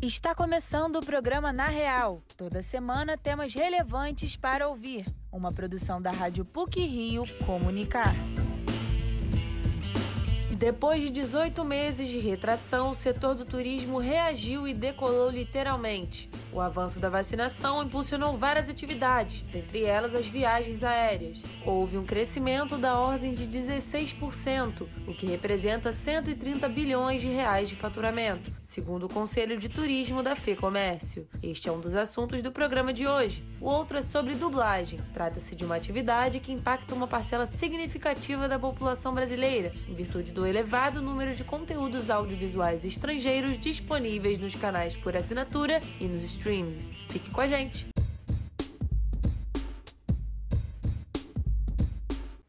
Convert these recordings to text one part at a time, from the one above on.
Está começando o programa Na Real. Toda semana temas relevantes para ouvir. Uma produção da Rádio PUC Rio Comunicar. Depois de 18 meses de retração, o setor do turismo reagiu e decolou literalmente. O avanço da vacinação impulsionou várias atividades, dentre elas as viagens aéreas. Houve um crescimento da ordem de 16%, o que representa 130 bilhões de reais de faturamento, segundo o Conselho de Turismo da FEComércio. Este é um dos assuntos do programa de hoje. O outro é sobre dublagem. Trata-se de uma atividade que impacta uma parcela significativa da população brasileira, em virtude do elevado número de conteúdos audiovisuais estrangeiros disponíveis nos canais por assinatura e nos streamings. Fique com a gente!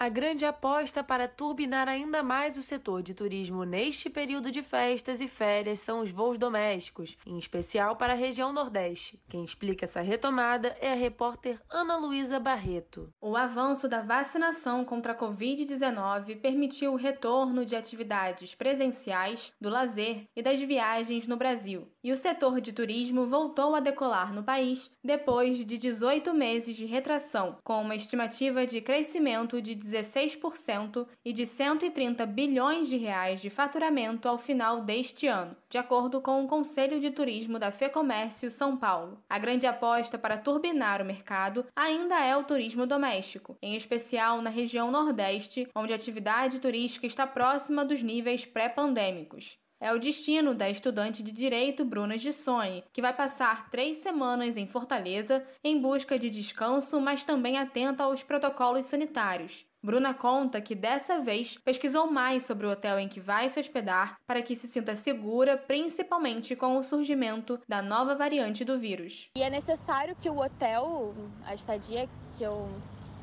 A grande aposta para turbinar ainda mais o setor de turismo neste período de festas e férias são os voos domésticos, em especial para a região Nordeste. Quem explica essa retomada é a repórter Ana Luísa Barreto. O avanço da vacinação contra a Covid-19 permitiu o retorno de atividades presenciais, do lazer e das viagens no Brasil. E o setor de turismo voltou a decolar no país depois de 18 meses de retração, com uma estimativa de crescimento de 16% e de 130 bilhões de reais de faturamento ao final deste ano, de acordo com o Conselho de Turismo da FEComércio São Paulo. A grande aposta para turbinar o mercado ainda é o turismo doméstico, em especial na região Nordeste, onde a atividade turística está próxima dos níveis pré-pandêmicos. É o destino da estudante de Direito Bruna Gissoni, que vai passar três semanas em Fortaleza em busca de descanso, mas também atenta aos protocolos sanitários. Bruna conta que dessa vez pesquisou mais sobre o hotel em que vai se hospedar para que se sinta segura, principalmente com o surgimento da nova variante do vírus. E é necessário que o hotel, a estadia que eu,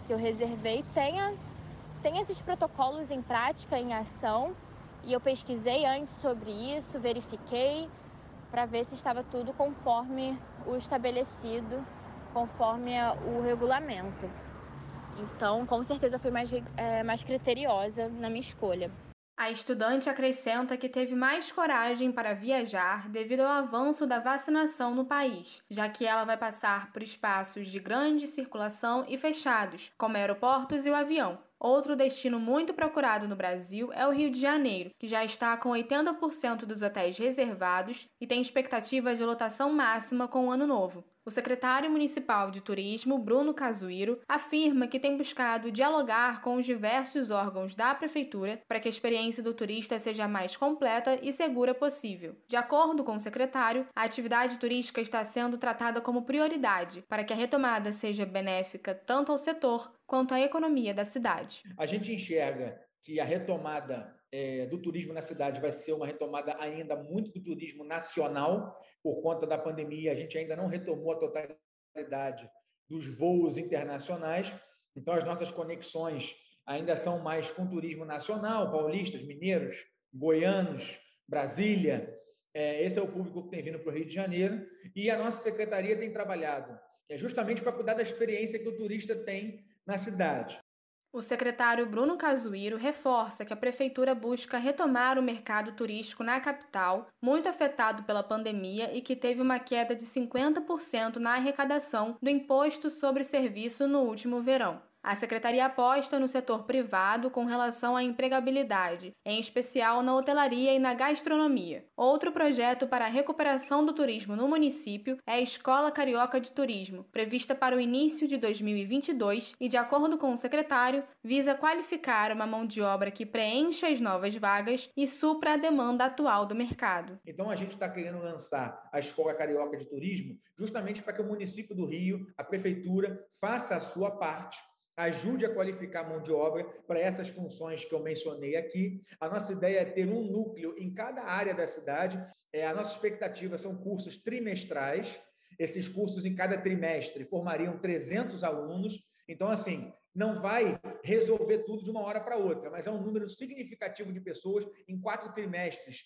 que eu reservei, tenha, tenha esses protocolos em prática, em ação. E eu pesquisei antes sobre isso, verifiquei para ver se estava tudo conforme o estabelecido, conforme o regulamento. Então, com certeza, fui mais, é, mais criteriosa na minha escolha. A estudante acrescenta que teve mais coragem para viajar devido ao avanço da vacinação no país, já que ela vai passar por espaços de grande circulação e fechados, como aeroportos e o avião. Outro destino muito procurado no Brasil é o Rio de Janeiro, que já está com 80% dos hotéis reservados e tem expectativa de lotação máxima com o ano novo. O secretário municipal de turismo, Bruno Casuiro, afirma que tem buscado dialogar com os diversos órgãos da prefeitura para que a experiência do turista seja a mais completa e segura possível. De acordo com o secretário, a atividade turística está sendo tratada como prioridade para que a retomada seja benéfica tanto ao setor quanto à economia da cidade. A gente enxerga que a retomada é, do turismo na cidade vai ser uma retomada ainda muito do turismo nacional, por conta da pandemia, a gente ainda não retomou a totalidade dos voos internacionais, então as nossas conexões ainda são mais com turismo nacional, paulistas, mineiros, goianos, Brasília. É, esse é o público que tem vindo para o Rio de Janeiro e a nossa secretaria tem trabalhado é justamente para cuidar da experiência que o turista tem na cidade. O secretário Bruno Casuíro reforça que a prefeitura busca retomar o mercado turístico na capital, muito afetado pela pandemia e que teve uma queda de 50% na arrecadação do imposto sobre serviço no último verão. A secretaria aposta no setor privado com relação à empregabilidade, em especial na hotelaria e na gastronomia. Outro projeto para a recuperação do turismo no município é a Escola Carioca de Turismo, prevista para o início de 2022 e, de acordo com o secretário, visa qualificar uma mão de obra que preencha as novas vagas e supra a demanda atual do mercado. Então, a gente está querendo lançar a Escola Carioca de Turismo justamente para que o município do Rio, a prefeitura, faça a sua parte ajude a qualificar a mão de obra para essas funções que eu mencionei aqui. A nossa ideia é ter um núcleo em cada área da cidade. É, a nossa expectativa são cursos trimestrais. Esses cursos, em cada trimestre, formariam 300 alunos. Então, assim, não vai resolver tudo de uma hora para outra, mas é um número significativo de pessoas em quatro trimestres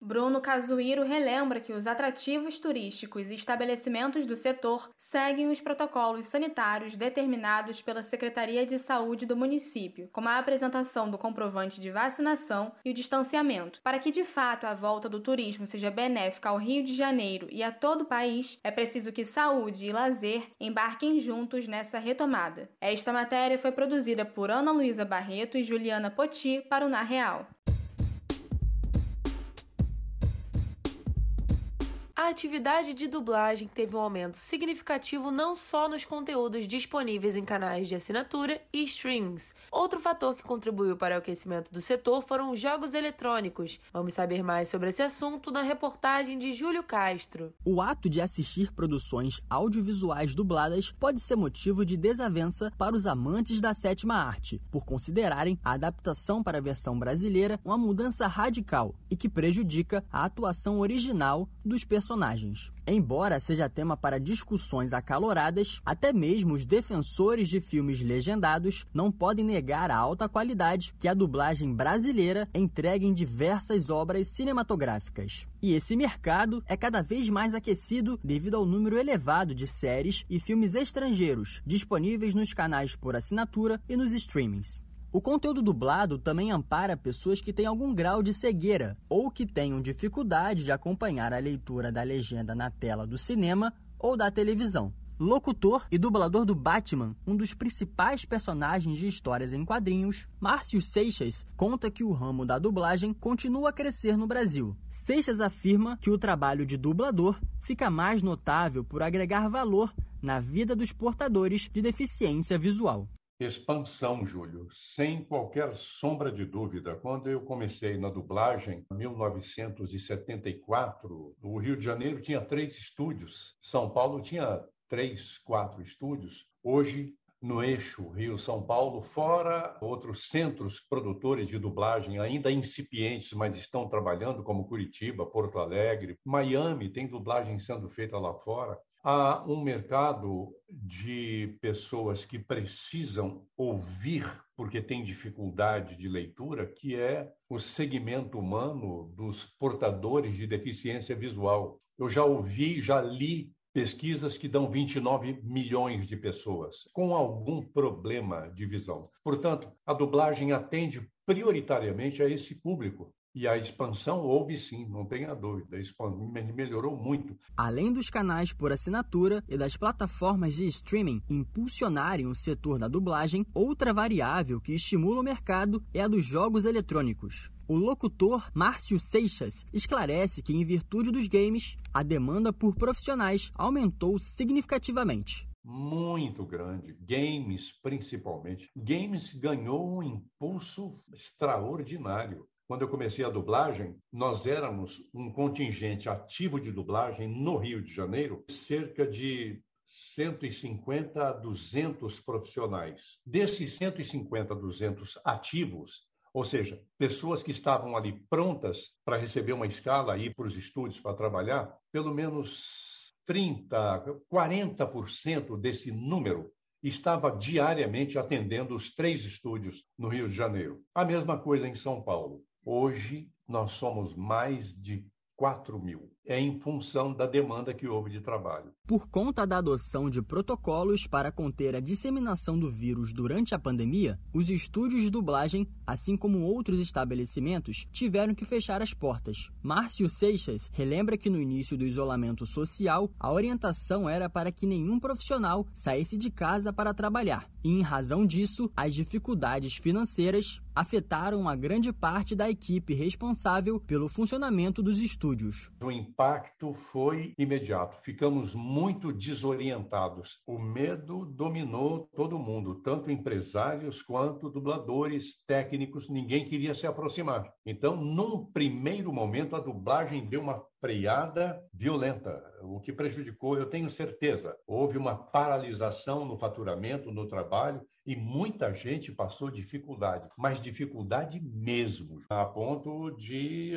Bruno Casuíro relembra que os atrativos turísticos e estabelecimentos do setor seguem os protocolos sanitários determinados pela Secretaria de Saúde do município, como a apresentação do comprovante de vacinação e o distanciamento. Para que de fato a volta do turismo seja benéfica ao Rio de Janeiro e a todo o país, é preciso que saúde e lazer embarquem juntos nessa retomada. Esta matéria foi produzida por Ana Luísa Barreto e Juliana Poti para o Na Real. A atividade de dublagem teve um aumento significativo não só nos conteúdos disponíveis em canais de assinatura e streams. Outro fator que contribuiu para o aquecimento do setor foram os jogos eletrônicos. Vamos saber mais sobre esse assunto na reportagem de Júlio Castro. O ato de assistir produções audiovisuais dubladas pode ser motivo de desavença para os amantes da sétima arte, por considerarem a adaptação para a versão brasileira uma mudança radical e que prejudica a atuação original dos personagens personagens. Embora seja tema para discussões acaloradas, até mesmo os defensores de filmes legendados não podem negar a alta qualidade que a dublagem brasileira entrega em diversas obras cinematográficas. E esse mercado é cada vez mais aquecido devido ao número elevado de séries e filmes estrangeiros disponíveis nos canais por assinatura e nos streamings. O conteúdo dublado também ampara pessoas que têm algum grau de cegueira ou que tenham dificuldade de acompanhar a leitura da legenda na tela do cinema ou da televisão. Locutor e dublador do Batman, um dos principais personagens de histórias em quadrinhos, Márcio Seixas conta que o ramo da dublagem continua a crescer no Brasil. Seixas afirma que o trabalho de dublador fica mais notável por agregar valor na vida dos portadores de deficiência visual. Expansão, Júlio, sem qualquer sombra de dúvida. Quando eu comecei na dublagem, em 1974, o Rio de Janeiro tinha três estúdios, São Paulo tinha três, quatro estúdios. Hoje, no eixo Rio-São Paulo, fora outros centros produtores de dublagem ainda incipientes, mas estão trabalhando, como Curitiba, Porto Alegre, Miami, tem dublagem sendo feita lá fora. Há um mercado de pessoas que precisam ouvir porque têm dificuldade de leitura, que é o segmento humano dos portadores de deficiência visual. Eu já ouvi, já li pesquisas que dão 29 milhões de pessoas com algum problema de visão. Portanto, a dublagem atende prioritariamente a esse público. E a expansão houve sim, não tenha dúvida. melhorou muito. Além dos canais por assinatura e das plataformas de streaming impulsionarem o setor da dublagem, outra variável que estimula o mercado é a dos jogos eletrônicos. O locutor Márcio Seixas esclarece que, em virtude dos games, a demanda por profissionais aumentou significativamente muito grande, games principalmente. Games ganhou um impulso extraordinário. Quando eu comecei a dublagem, nós éramos um contingente ativo de dublagem no Rio de Janeiro, cerca de 150 a 200 profissionais. Desses 150 a 200 ativos, ou seja, pessoas que estavam ali prontas para receber uma escala e ir para os estúdios para trabalhar, pelo menos 30, 40% desse número estava diariamente atendendo os três estúdios no Rio de Janeiro. A mesma coisa em São Paulo. Hoje, nós somos mais de 4 mil. É em função da demanda que houve de trabalho. Por conta da adoção de protocolos para conter a disseminação do vírus durante a pandemia, os estúdios de dublagem, assim como outros estabelecimentos, tiveram que fechar as portas. Márcio Seixas relembra que no início do isolamento social, a orientação era para que nenhum profissional saísse de casa para trabalhar. E, em razão disso, as dificuldades financeiras afetaram uma grande parte da equipe responsável pelo funcionamento dos estúdios. Impacto foi imediato. Ficamos muito desorientados. O medo dominou todo mundo, tanto empresários quanto dubladores, técnicos, ninguém queria se aproximar. Então, num primeiro momento, a dublagem deu uma freada violenta, o que prejudicou, eu tenho certeza, houve uma paralisação no faturamento, no trabalho, e muita gente passou dificuldade, mas dificuldade mesmo, a ponto de,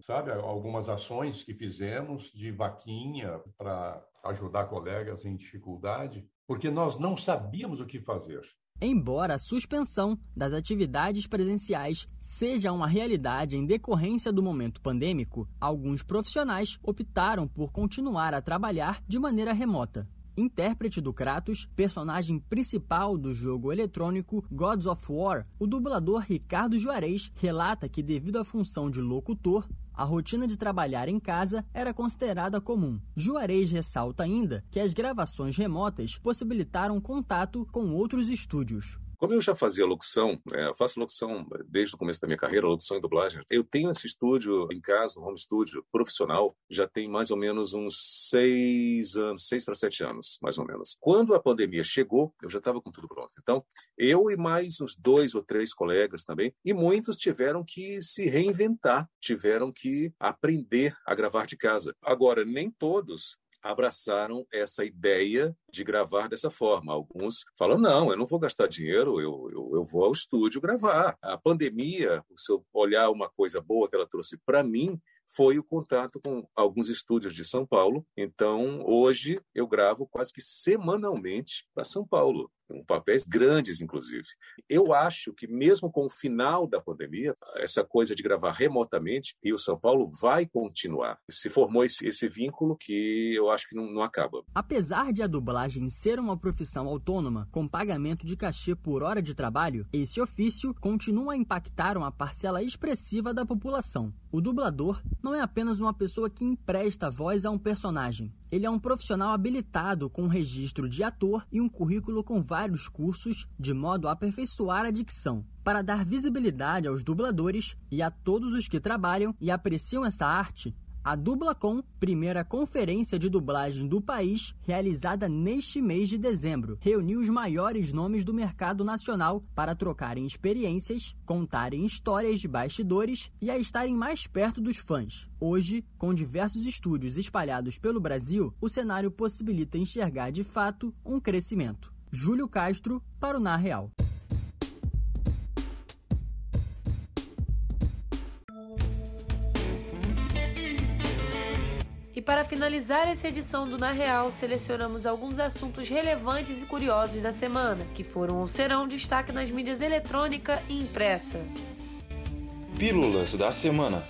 sabe, algumas ações que fizemos de vaquinha para ajudar colegas em dificuldade, porque nós não sabíamos o que fazer. Embora a suspensão das atividades presenciais seja uma realidade em decorrência do momento pandêmico, alguns profissionais optaram por continuar a trabalhar de maneira remota. Intérprete do Kratos, personagem principal do jogo eletrônico Gods of War, o dublador Ricardo Juarez relata que, devido à função de locutor, a rotina de trabalhar em casa era considerada comum. Juarez ressalta ainda que as gravações remotas possibilitaram contato com outros estúdios. Como eu já fazia locução, eu faço locução desde o começo da minha carreira, locução e dublagem. Eu tenho esse estúdio em casa, um home studio profissional, já tem mais ou menos uns seis anos, seis para sete anos, mais ou menos. Quando a pandemia chegou, eu já estava com tudo pronto. Então, eu e mais uns dois ou três colegas também, e muitos tiveram que se reinventar, tiveram que aprender a gravar de casa. Agora, nem todos abraçaram essa ideia de gravar dessa forma. Alguns falam: não, eu não vou gastar dinheiro, eu, eu, eu vou ao estúdio gravar. A pandemia, se eu olhar uma coisa boa que ela trouxe para mim, foi o contato com alguns estúdios de São Paulo. Então, hoje eu gravo quase que semanalmente para São Paulo com papéis grandes, inclusive. Eu acho que, mesmo com o final da pandemia, essa coisa de gravar remotamente, Rio São Paulo vai continuar. Se formou esse, esse vínculo que eu acho que não, não acaba. Apesar de a dublagem ser uma profissão autônoma, com pagamento de cachê por hora de trabalho, esse ofício continua a impactar uma parcela expressiva da população. O dublador não é apenas uma pessoa que empresta voz a um personagem. Ele é um profissional habilitado com registro de ator e um currículo com vários cursos, de modo a aperfeiçoar a dicção. Para dar visibilidade aos dubladores e a todos os que trabalham e apreciam essa arte, a Dublacom, primeira conferência de dublagem do país, realizada neste mês de dezembro, reuniu os maiores nomes do mercado nacional para trocarem experiências, contarem histórias de bastidores e a estarem mais perto dos fãs. Hoje, com diversos estúdios espalhados pelo Brasil, o cenário possibilita enxergar de fato um crescimento. Júlio Castro para o Na Real. para finalizar essa edição do Na Real, selecionamos alguns assuntos relevantes e curiosos da semana, que foram ou serão destaque nas mídias eletrônica e impressa. Pílulas da semana.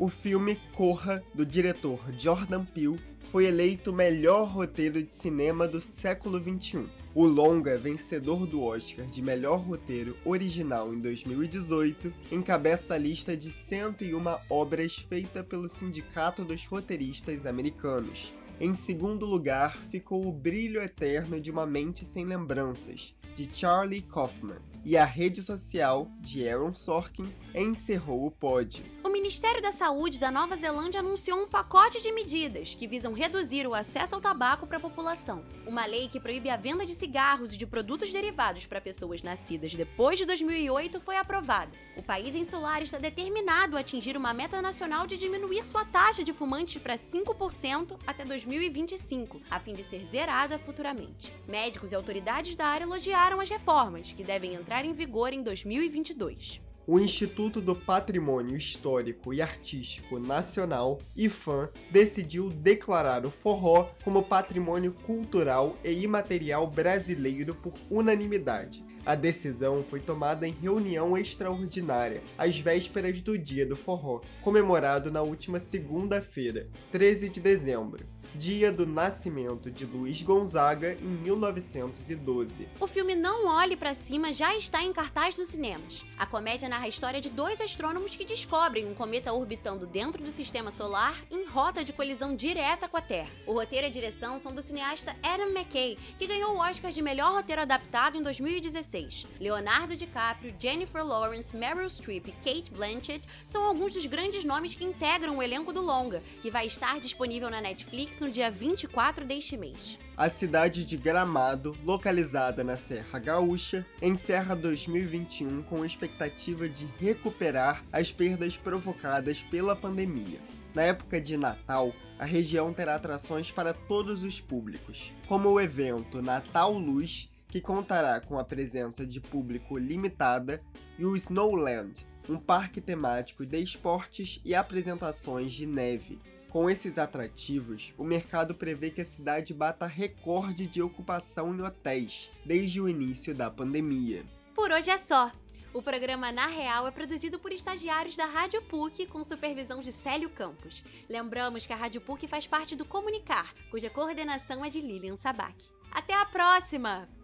O filme Corra, do diretor Jordan Peele, foi eleito o melhor roteiro de cinema do século XXI. O longa, vencedor do Oscar de melhor roteiro original em 2018, encabeça a lista de 101 obras feita pelo Sindicato dos Roteiristas Americanos. Em segundo lugar ficou O Brilho Eterno de uma Mente Sem Lembranças, de Charlie Kaufman, e a rede social de Aaron Sorkin encerrou o pódio. Ministério da Saúde da Nova Zelândia anunciou um pacote de medidas que visam reduzir o acesso ao tabaco para a população. Uma lei que proíbe a venda de cigarros e de produtos derivados para pessoas nascidas depois de 2008 foi aprovada. O país insular está determinado a atingir uma meta nacional de diminuir sua taxa de fumantes para 5% até 2025, a fim de ser zerada futuramente. Médicos e autoridades da área elogiaram as reformas, que devem entrar em vigor em 2022 o Instituto do Patrimônio Histórico e Artístico Nacional, IFAM, decidiu declarar o forró como patrimônio cultural e imaterial brasileiro por unanimidade. A decisão foi tomada em reunião extraordinária, às vésperas do Dia do Forró, comemorado na última segunda-feira, 13 de dezembro dia do nascimento de Luiz Gonzaga em 1912. O filme Não Olhe para Cima já está em cartaz nos cinemas. A comédia narra a história de dois astrônomos que descobrem um cometa orbitando dentro do sistema solar em rota de colisão direta com a Terra. O roteiro e a direção são do cineasta Adam McKay, que ganhou o Oscar de melhor roteiro adaptado em 2016. Leonardo DiCaprio, Jennifer Lawrence, Meryl Streep e Kate Blanchett são alguns dos grandes nomes que integram o elenco do longa, que vai estar disponível na Netflix no dia 24 deste mês. A cidade de Gramado, localizada na Serra Gaúcha, encerra 2021 com a expectativa de recuperar as perdas provocadas pela pandemia. Na época de Natal, a região terá atrações para todos os públicos, como o evento Natal Luz, que contará com a presença de público limitada, e o Snowland, um parque temático de esportes e apresentações de neve. Com esses atrativos, o mercado prevê que a cidade bata recorde de ocupação em hotéis desde o início da pandemia. Por hoje é só. O programa Na Real é produzido por estagiários da Rádio PUC com supervisão de Célio Campos. Lembramos que a Rádio PUC faz parte do Comunicar, cuja coordenação é de Lilian Sabac. Até a próxima!